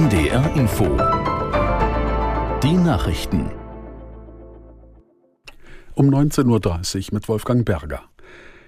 NDR Info. Die Nachrichten. Um 19.30 Uhr mit Wolfgang Berger.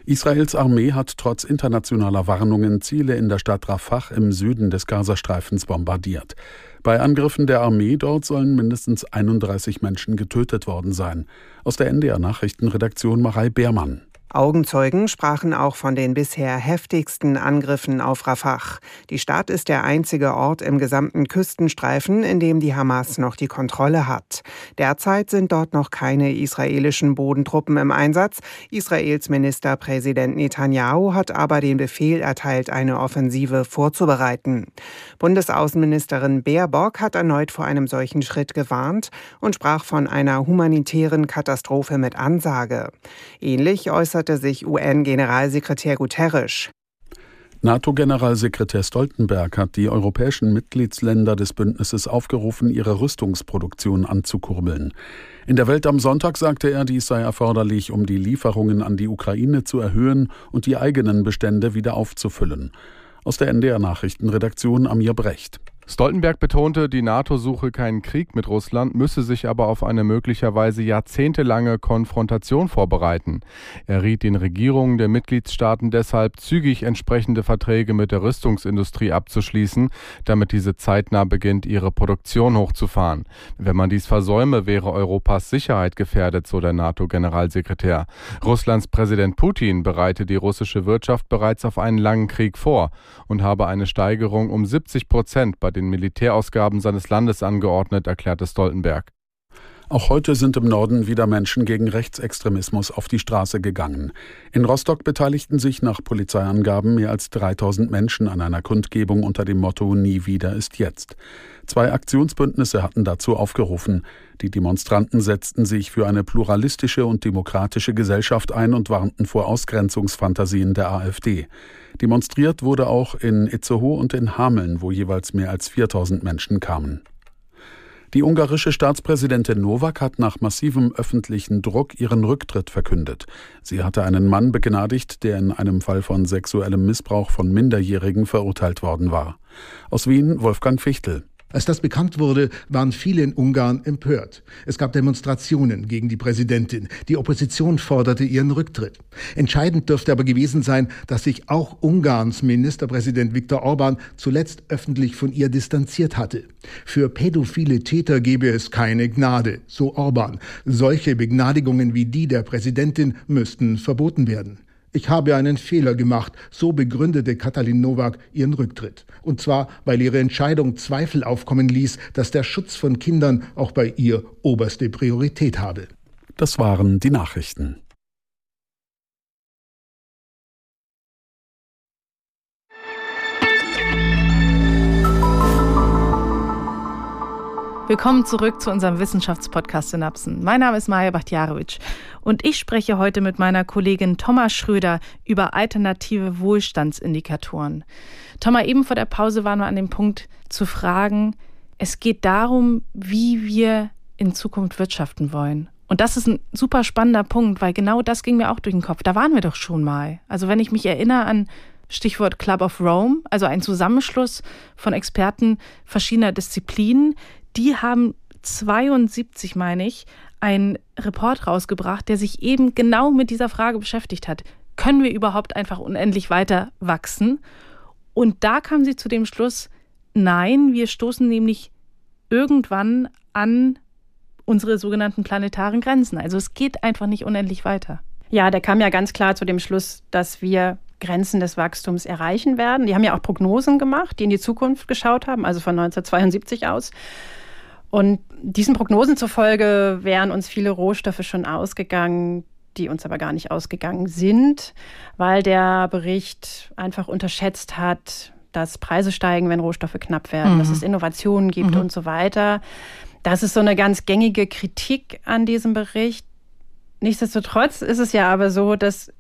Israels Armee hat trotz internationaler Warnungen Ziele in der Stadt Rafah im Süden des Gazastreifens bombardiert. Bei Angriffen der Armee dort sollen mindestens 31 Menschen getötet worden sein. Aus der NDR Nachrichtenredaktion Marei Beermann. Augenzeugen sprachen auch von den bisher heftigsten Angriffen auf Rafah. Die Stadt ist der einzige Ort im gesamten Küstenstreifen, in dem die Hamas noch die Kontrolle hat. Derzeit sind dort noch keine israelischen Bodentruppen im Einsatz. Israels Ministerpräsident Netanyahu hat aber den Befehl erteilt, eine Offensive vorzubereiten. Bundesaußenministerin Baerbock hat erneut vor einem solchen Schritt gewarnt und sprach von einer humanitären Katastrophe mit Ansage. Ähnlich äußerte äußerte sich UN-Generalsekretär Guterres. NATO-Generalsekretär Stoltenberg hat die europäischen Mitgliedsländer des Bündnisses aufgerufen, ihre Rüstungsproduktion anzukurbeln. In der Welt am Sonntag sagte er, dies sei erforderlich, um die Lieferungen an die Ukraine zu erhöhen und die eigenen Bestände wieder aufzufüllen. Aus der NDR Nachrichtenredaktion Amir Brecht. Stoltenberg betonte, die NATO suche keinen Krieg mit Russland, müsse sich aber auf eine möglicherweise jahrzehntelange Konfrontation vorbereiten. Er riet den Regierungen der Mitgliedstaaten deshalb, zügig entsprechende Verträge mit der Rüstungsindustrie abzuschließen, damit diese zeitnah beginnt, ihre Produktion hochzufahren. Wenn man dies versäume, wäre Europas Sicherheit gefährdet, so der NATO-Generalsekretär. Russlands Präsident Putin bereite die russische Wirtschaft bereits auf einen langen Krieg vor und habe eine Steigerung um 70 Prozent bei den Militärausgaben seines Landes angeordnet, erklärte Stoltenberg. Auch heute sind im Norden wieder Menschen gegen Rechtsextremismus auf die Straße gegangen. In Rostock beteiligten sich nach Polizeiangaben mehr als 3000 Menschen an einer Kundgebung unter dem Motto Nie wieder ist jetzt. Zwei Aktionsbündnisse hatten dazu aufgerufen. Die Demonstranten setzten sich für eine pluralistische und demokratische Gesellschaft ein und warnten vor Ausgrenzungsfantasien der AfD. Demonstriert wurde auch in Itzehoe und in Hameln, wo jeweils mehr als 4000 Menschen kamen. Die ungarische Staatspräsidentin Nowak hat nach massivem öffentlichen Druck ihren Rücktritt verkündet. Sie hatte einen Mann begnadigt, der in einem Fall von sexuellem Missbrauch von Minderjährigen verurteilt worden war. Aus Wien Wolfgang Fichtel. Als das bekannt wurde, waren viele in Ungarn empört. Es gab Demonstrationen gegen die Präsidentin. Die Opposition forderte ihren Rücktritt. Entscheidend dürfte aber gewesen sein, dass sich auch Ungarns Ministerpräsident Viktor Orban zuletzt öffentlich von ihr distanziert hatte. Für pädophile Täter gebe es keine Gnade, so Orban. Solche Begnadigungen wie die der Präsidentin müssten verboten werden. Ich habe einen Fehler gemacht, so begründete Katalin Nowak ihren Rücktritt. Und zwar, weil ihre Entscheidung Zweifel aufkommen ließ, dass der Schutz von Kindern auch bei ihr oberste Priorität habe. Das waren die Nachrichten. Willkommen zurück zu unserem Wissenschaftspodcast Synapsen. Mein Name ist Maja Bachtjarowitsch und ich spreche heute mit meiner Kollegin Thomas Schröder über alternative Wohlstandsindikatoren. Thomas, eben vor der Pause waren wir an dem Punkt zu fragen, es geht darum, wie wir in Zukunft wirtschaften wollen. Und das ist ein super spannender Punkt, weil genau das ging mir auch durch den Kopf. Da waren wir doch schon mal. Also wenn ich mich erinnere an Stichwort Club of Rome, also ein Zusammenschluss von Experten verschiedener Disziplinen, die haben 72, meine ich, einen Report rausgebracht, der sich eben genau mit dieser Frage beschäftigt hat. Können wir überhaupt einfach unendlich weiter wachsen? Und da kam sie zu dem Schluss, nein, wir stoßen nämlich irgendwann an unsere sogenannten planetaren Grenzen. Also es geht einfach nicht unendlich weiter. Ja, der kam ja ganz klar zu dem Schluss, dass wir Grenzen des Wachstums erreichen werden. Die haben ja auch Prognosen gemacht, die in die Zukunft geschaut haben, also von 1972 aus. Und diesen Prognosen zufolge wären uns viele Rohstoffe schon ausgegangen, die uns aber gar nicht ausgegangen sind, weil der Bericht einfach unterschätzt hat, dass Preise steigen, wenn Rohstoffe knapp werden, mhm. dass es Innovationen gibt mhm. und so weiter. Das ist so eine ganz gängige Kritik an diesem Bericht. Nichtsdestotrotz ist es ja aber so, dass